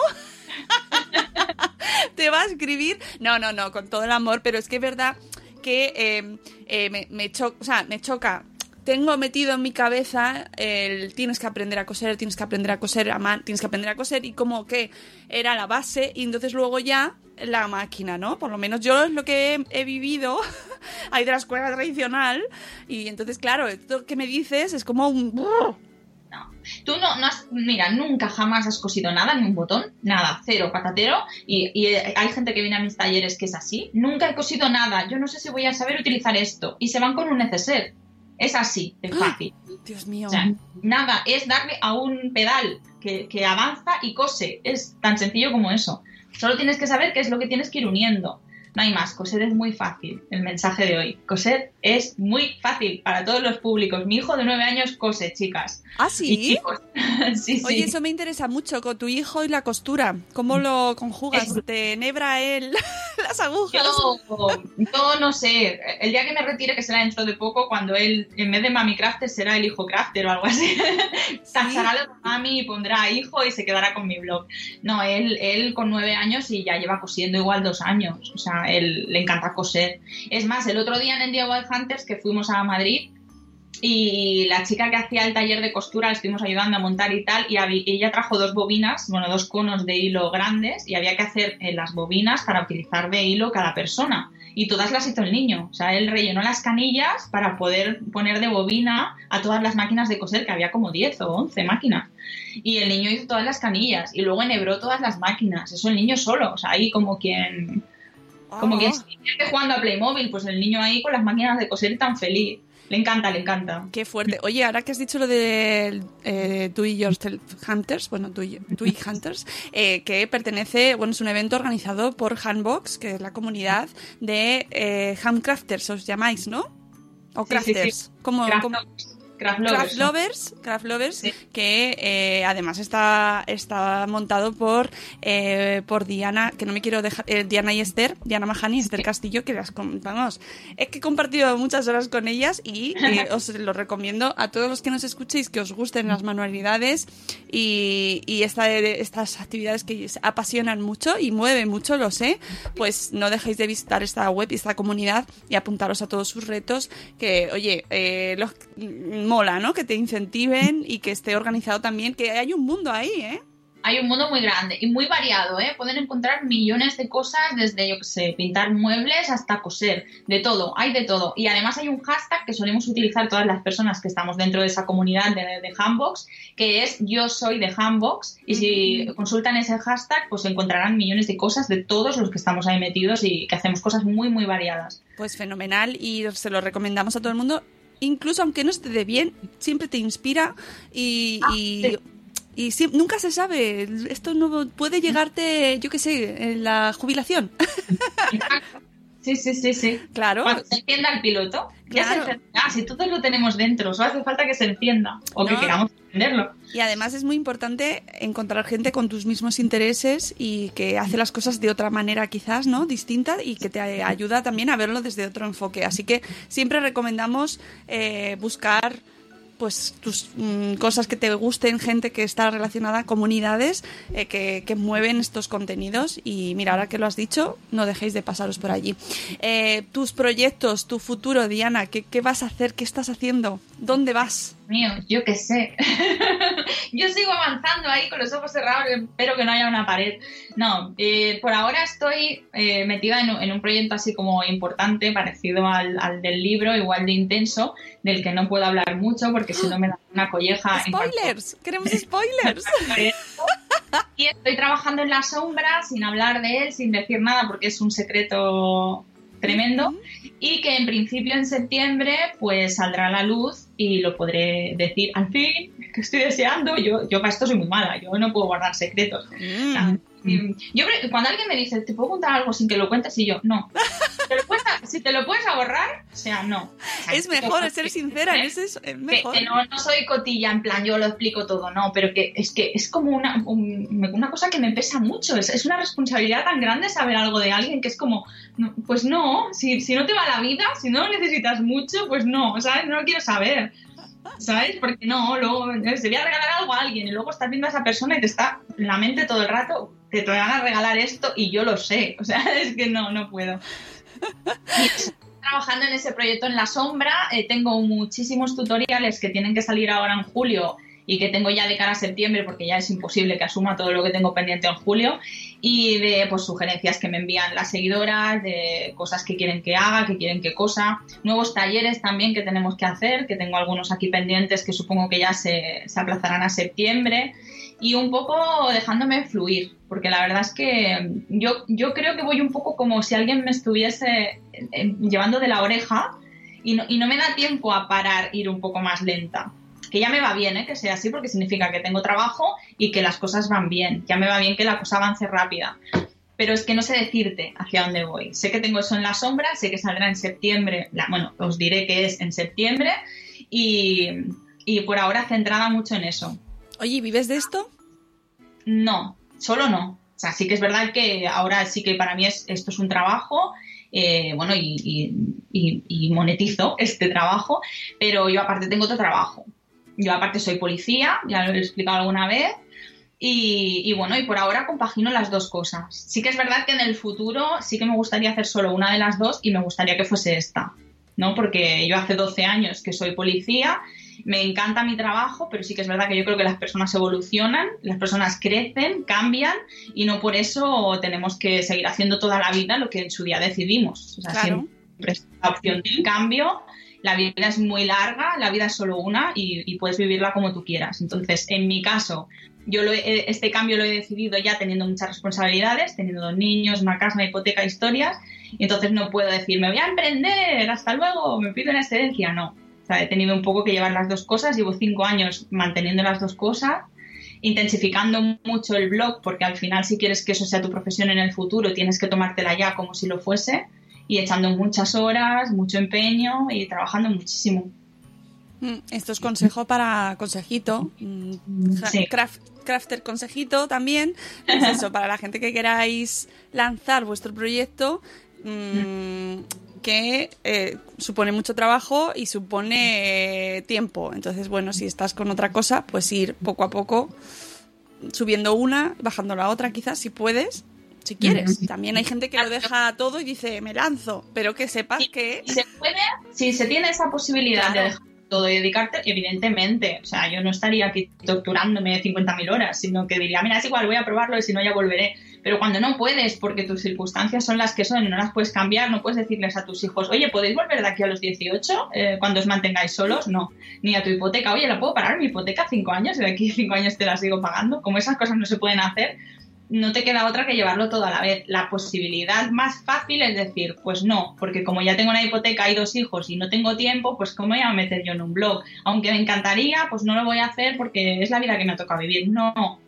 Te va a escribir. No, no, no, con todo el amor, pero es que es verdad que eh, eh, me, me cho- o sea, me choca. Tengo metido en mi cabeza el tienes que aprender a coser, tienes que aprender a coser, a tienes que aprender a coser y como que era la base y entonces luego ya la máquina, ¿no? Por lo menos yo es lo que he, vivido ahí de la escuela tradicional y entonces claro, esto que me dices es como un... No. Tú no, no has, mira, nunca jamás has cosido nada, ni un botón, nada, cero, patatero. Y, y hay gente que viene a mis talleres que es así. Nunca he cosido nada, yo no sé si voy a saber utilizar esto. Y se van con un neceser. Es así, de fácil. Dios mío. O sea, nada, es darle a un pedal que, que avanza y cose. Es tan sencillo como eso. Solo tienes que saber qué es lo que tienes que ir uniendo. No hay más, coser es muy fácil. El mensaje de hoy. Coser es muy fácil para todos los públicos. Mi hijo de nueve años cose, chicas. ¿Ah, sí? sí, sí. Oye, eso me interesa mucho con tu hijo y la costura. ¿Cómo lo conjugas? Es- ¿Te enhebra él las agujas? Yo, yo no sé, el día que me retire, que será dentro de poco, cuando él, en vez de mami crafter, será el hijo crafter o algo así. Tachará lo de mami y pondrá hijo y se quedará con mi blog. No, él, él con nueve años y ya lleva cosiendo igual dos años. O sea, él le encanta coser. Es más, el otro día en el día Wild Hunters que fuimos a Madrid, y la chica que hacía el taller de costura la estuvimos ayudando a montar y tal y ella trajo dos bobinas, bueno, dos conos de hilo grandes y había que hacer eh, las bobinas para utilizar de hilo cada persona. Y todas las hizo el niño, o sea, él rellenó las canillas para poder poner de bobina a todas las máquinas de coser, que había como 10 o 11 máquinas. Y el niño hizo todas las canillas y luego enhebró todas las máquinas, eso el niño solo, o sea, ahí como quien como Ah. quien esté jugando a Playmobil, pues el niño ahí con las máquinas de coser tan feliz. Le encanta, le encanta. Qué fuerte. Oye, ahora que has dicho lo de eh, Do It Yourself Hunters, bueno, Do It Do It Hunters, eh, que pertenece, bueno, es un evento organizado por Handbox, que es la comunidad de eh, handcrafters, os llamáis, ¿no? O Sí, sí, sí. crafters. ¿Cómo- Craft- cómo- Craft Lovers. Craft. Lovers, Craft Lovers, Sí. que eh, además está, está montado por, eh, por Diana, que no me quiero dejar, eh, Diana y Esther, Diana Mahani y Esther Castillo, que las, vamos, es que he compartido muchas horas con ellas y eh, os lo recomiendo a todos los que nos escuchéis que os gusten las manualidades y, y esta, estas actividades que apasionan mucho y mueven mucho, lo sé, pues no dejéis de visitar esta web y esta comunidad y apuntaros a todos sus retos que, oye, eh, los, mola, ¿no? Que te incentiven y que esté organizado también, que hay un mundo ahí, ¿eh? Hay un mundo muy grande y muy variado, ¿eh? Pueden encontrar millones de cosas, desde, yo que sé, pintar muebles hasta coser, de todo, hay de todo. Y además hay un hashtag que solemos utilizar todas las personas que estamos dentro de esa comunidad de, de Handbox, que es yo soy de Handbox. Y si consultan ese hashtag, pues encontrarán millones de cosas de todos los que estamos ahí metidos y que hacemos cosas muy, muy variadas. Pues fenomenal y se lo recomendamos a todo el mundo. Incluso aunque no esté de bien, siempre te inspira y, Ah, y, sí. y sí, nunca se sabe. Esto no puede llegarte, yo qué sé, en la jubilación. Sí, sí, sí, sí. claro. Cuando se encienda el piloto, ya Claro. se encenderá. Si todos lo tenemos dentro, solo hace falta que se encienda o que queramos encenderlo. Y además es muy importante encontrar gente con tus mismos intereses y que hace las cosas de otra manera quizás, ¿no? Distinta y que te ayuda también a verlo desde otro enfoque. Así que siempre recomendamos eh, buscar pues tus mm, cosas que te gusten, gente que está relacionada, comunidades eh, que, que mueven estos contenidos y mira, ahora que lo has dicho, no dejéis de pasaros por allí. Eh, tus proyectos, tu futuro, Diana, ¿qué, ¿qué vas a hacer? ¿Qué estás haciendo? ¿Dónde vas? Mío, yo qué sé. yo sigo avanzando ahí con los ojos cerrados, espero que no haya una pared. No, eh, por ahora estoy eh, metida en, un- en un proyecto así como importante, parecido al, al del libro, igual de intenso, del que no puedo hablar mucho porque si no me da una colleja. en ¡Spoilers! ¡Queremos spoilers! Y estoy trabajando en la sombra sin hablar de él, sin decir nada porque es un secreto tremendo y que en principio en septiembre pues saldrá a la luz y lo podré decir al fin que estoy deseando yo yo para esto soy muy mala yo no puedo guardar secretos Mm. Mm, yo creo- cuando alguien me dice te puedo contar algo sin que lo cuentes y yo no ¿Te lo puedes- si te lo puedes ahorrar o sea no O sea, Es mejor ser sincera, ese es que, mejor. que no, no soy cotilla, en plan, yo lo explico todo, no, pero que es que es como una, un- una cosa que me pesa mucho, es, es una responsabilidad tan grande saber algo de alguien que es como, no, pues no, si, si no te va la vida, si no lo necesitas mucho, pues no, ¿sabes? No lo quiero saber, ¿sabes? Porque no, luego eh, se voy a regalar algo a alguien y luego estás viendo a esa persona y te está en la mente todo el rato que te van a regalar esto y yo lo sé, o sea, es que no, no puedo. Y eso, trabajando en ese proyecto en la sombra. eh, tengo muchísimos tutoriales que tienen que salir ahora en julio y que tengo ya de cara a septiembre porque ya es imposible que asuma todo lo que tengo pendiente en julio y de pues sugerencias que me envían las seguidoras de cosas que quieren que haga que quieren que cosa nuevos talleres también que tenemos que hacer que tengo algunos aquí pendientes que supongo que ya se, se aplazarán a septiembre y un poco dejándome fluir, porque la verdad es que yo, yo creo que voy un poco como si alguien me estuviese eh, llevando de la oreja y no, y no me da tiempo a parar, ir un poco más lenta. Que ya me va bien ¿eh? que sea así, porque significa que tengo trabajo y que las cosas van bien. Ya me va bien que la cosa avance rápida. Pero es que no sé decirte hacia dónde voy. Sé que tengo eso en la sombra, sé que saldrá en septiembre. la- bueno, os diré que es en septiembre. Y, y por ahora centrada mucho en eso. Oye, ¿vives de esto? No, solo no. O sea, sí que es verdad que ahora sí que para mí es, esto es un trabajo, eh, bueno, y, y- monetizo este trabajo, pero yo aparte tengo otro trabajo. Yo aparte soy policía, ya lo he explicado alguna vez, y, y bueno, y por ahora compagino las dos cosas. Sí que es verdad que en el futuro sí que me gustaría hacer solo una de las dos y me gustaría que fuese esta, ¿no? Porque yo hace 12 años que soy policía, me encanta mi trabajo, pero sí que es verdad que yo creo que las personas evolucionan, las personas crecen, cambian y no por eso tenemos que seguir haciendo toda la vida lo que en su día decidimos. O sea, Claro. siempre es la opción del cambio. La vida es muy larga, la vida es solo una y, y puedes vivirla como tú quieras. Entonces, en mi caso, yo lo he- este cambio lo he decidido ya teniendo muchas responsabilidades, teniendo dos niños, una casa, una hipoteca, historias, y entonces no puedo decir, me voy a emprender, hasta luego, me pido una excedencia, no. Sea, he tenido un poco que llevar las dos cosas, llevo cinco años manteniendo las dos cosas, intensificando mucho el blog, porque al final si quieres que eso sea tu profesión en el futuro, tienes que tomártela ya como si lo fuese, y echando muchas horas, mucho empeño y trabajando muchísimo. Mm, Esto es consejo para consejito. mm, ja- Sí. craft- crafter consejito también. Pues eso, para la gente que queráis lanzar vuestro proyecto, mm, que eh, supone mucho trabajo y supone eh, tiempo. Entonces, bueno, si estás con otra cosa, pues ir poco a poco subiendo una, bajando la otra, quizás, si puedes. Si quieres. También hay gente que lo deja todo y dice, me lanzo. Pero que sepas que Si se puede, si se tiene esa posibilidad Claro. de dejar todo y dedicarte, evidentemente. O sea, yo no estaría aquí torturándome 50.000 horas, sino que diría, mira, es igual, voy a probarlo y si no ya volveré. Pero cuando no puedes, porque tus circunstancias son las que son no las puedes cambiar, no puedes decirles a tus hijos, oye, ¿podéis volver de aquí a los 18 eh, cuando os mantengáis solos? No. Ni a tu hipoteca, oye, ¿la puedo parar mi hipoteca cinco años y de aquí cinco años te la sigo pagando? Como esas cosas no se pueden hacer, no te queda otra que llevarlo todo a la vez. La posibilidad más fácil es decir, pues no, porque como ya tengo una hipoteca y dos hijos y no tengo tiempo, pues ¿cómo voy a meter yo en un blog? Aunque me encantaría, pues no lo voy a hacer porque es la vida que me toca vivir. No.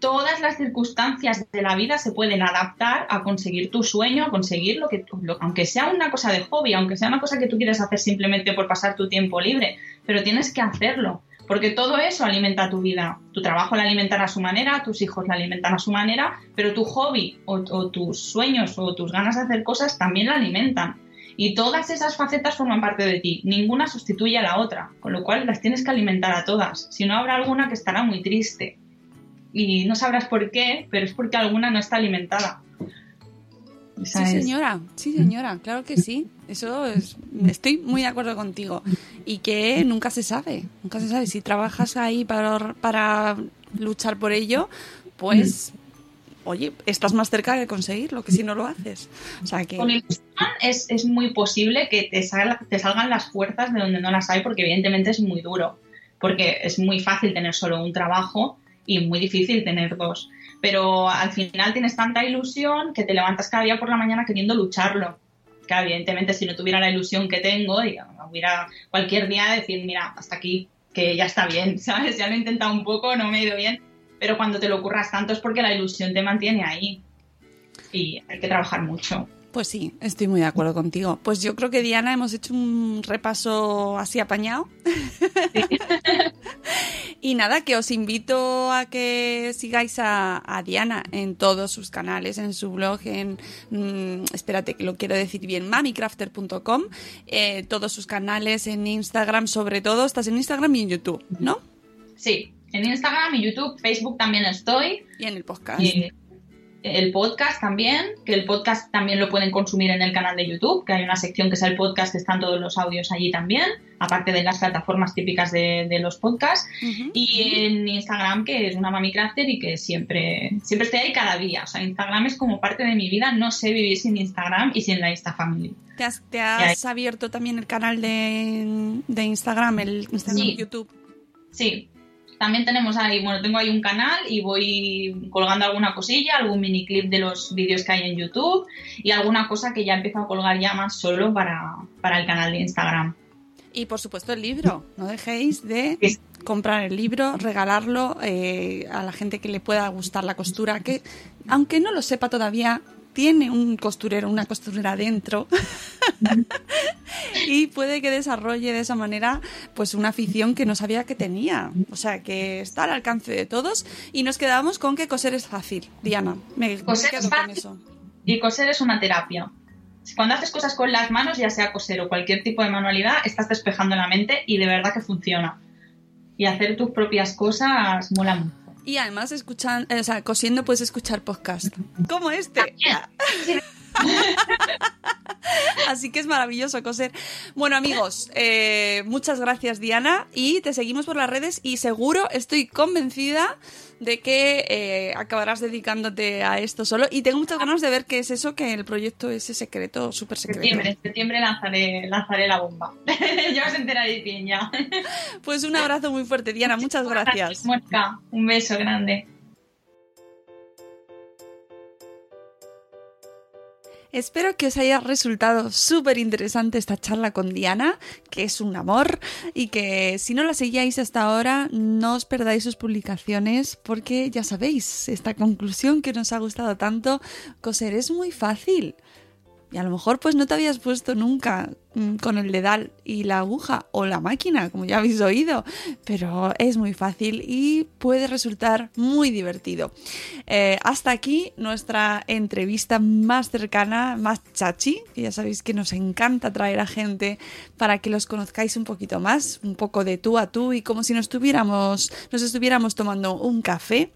Todas las circunstancias de la vida se pueden adaptar a conseguir tu sueño, a conseguir lo que, lo- aunque sea una cosa de hobby, aunque sea una cosa que tú quieres hacer simplemente por pasar tu tiempo libre, pero tienes que hacerlo, porque todo eso alimenta tu vida. Tu trabajo la alimentará a su manera, tus hijos la alimentan a su manera, pero tu hobby o, o tus sueños o tus ganas de hacer cosas también la alimentan. Y todas esas facetas forman parte de ti, ninguna sustituye a la otra, con lo cual las tienes que alimentar a todas. Si no, habrá alguna que estará muy triste. Y no sabrás por qué, pero es porque alguna no está alimentada. Esa Sí, es- señora, sí, señora, claro que sí. Eso es, estoy muy de acuerdo contigo. Y que nunca se sabe, nunca se sabe. Si trabajas ahí para, para luchar por ello, pues, oye, estás más cerca de conseguirlo que si no lo haces. O sea que, Con ilusión es, es muy posible que te, salga- te salgan las fuerzas de donde no las hay, porque evidentemente es muy duro. Porque es muy fácil tener solo un trabajo y muy difícil tener dos. Pero al final tienes tanta ilusión que te levantas cada día por la mañana queriendo lucharlo. Que evidentemente si no tuviera la ilusión que tengo, digamos, hubiera cualquier día decir, mira, hasta aquí, que ya está bien, ¿sabes? Ya lo he intentado un poco, no me ha ido bien. Pero cuando te lo ocurras tanto es porque la ilusión te mantiene ahí. Y hay que trabajar mucho. Pues sí, estoy muy de acuerdo contigo. Pues yo creo que Diana hemos hecho un repaso así apañado. y nada, que os invito a que sigáis a, a Diana en todos sus canales, en su blog, en, mm, espérate que lo quiero decir bien, mamicrafter.com, eh, todos sus canales en Instagram, sobre todo, estás en Instagram y en YouTube, ¿no? Sí, en Instagram y YouTube, Facebook también estoy. Y en el podcast. Y el podcast también, que el podcast también lo pueden consumir en el canal de YouTube, que hay una sección que es el podcast, están todos los audios allí también, aparte de las plataformas típicas de, de los podcasts. Y en Instagram, que es una mami crafter y que siempre, siempre estoy ahí cada día. O sea, Instagram es como parte de mi vida, no sé vivir sin Instagram y sin la Insta Family. ¿Te has, te has abierto también el canal de, de Instagram, el Instagram Sí. YouTube? Sí, también tenemos ahí, bueno, tengo ahí un canal y voy colgando alguna cosilla, algún mini clip de los vídeos que hay en YouTube y alguna cosa que ya empiezo a colgar ya más solo para, para el canal de Instagram. Y por supuesto el libro. No dejéis de Sí. comprar el libro, regalarlo eh, a la gente que le pueda gustar la costura, que aunque no lo sepa todavía, tiene un costurero, una costurera dentro. y puede que desarrolle de esa manera pues una afición que no sabía que tenía. O sea, que está al alcance de todos. Y nos quedamos con que coser es fácil. Diana, me, me Coser es quedo con fácil. eso. Y coser es una terapia. Cuando haces cosas con las manos, ya sea coser o cualquier tipo de manualidad, estás despejando la mente y de verdad que funciona. Y hacer tus propias cosas mola mucho. Y además escuchan, o sea, cosiendo puedes escuchar podcast. Como este. Así que es maravilloso coser. Bueno, amigos, eh, muchas gracias, Diana. Y te seguimos por las redes y seguro, estoy convencida de que eh, acabarás dedicándote a esto solo. Y tengo muchas ganas de ver qué es eso, que el proyecto ese secreto, súper secreto. septiembre, en septiembre lanzaré, lanzaré la bomba. ya os enteraréis bien ya. Pues un abrazo muy fuerte, Diana. Muchas gracias. Un beso grande. Espero que os haya resultado súper interesante esta charla con Diana, que es un amor, y que si no la seguíais hasta ahora, no os perdáis sus publicaciones, porque ya sabéis, esta conclusión que nos ha gustado tanto, coser es muy fácil. Y a lo mejor pues no te habías puesto nunca con el dedal y la aguja o la máquina, como ya habéis oído, pero es muy fácil y puede resultar muy divertido. Eh, hasta aquí nuestra entrevista más cercana, más chachi, que ya sabéis que nos encanta traer a gente para que los conozcáis un poquito más, un poco de tú a tú y como si nos estuviéramos, nos estuviéramos tomando un café.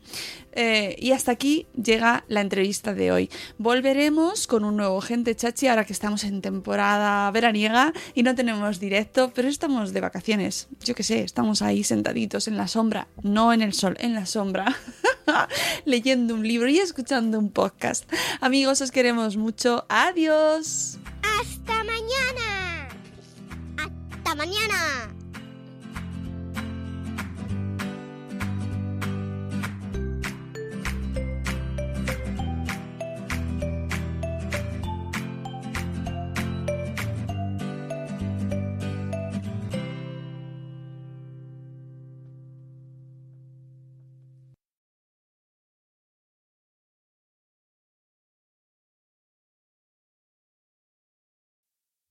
Eh, y hasta aquí llega la entrevista de hoy. Volveremos con un nuevo Gente Chachi ahora que estamos en temporada veraniega y no tenemos directo, pero estamos de vacaciones. Yo qué sé, estamos ahí sentaditos en la sombra, no en el sol, en la sombra, leyendo un libro y escuchando un podcast. Amigos, os queremos mucho. Adiós. ¡Hasta mañana! ¡Hasta mañana!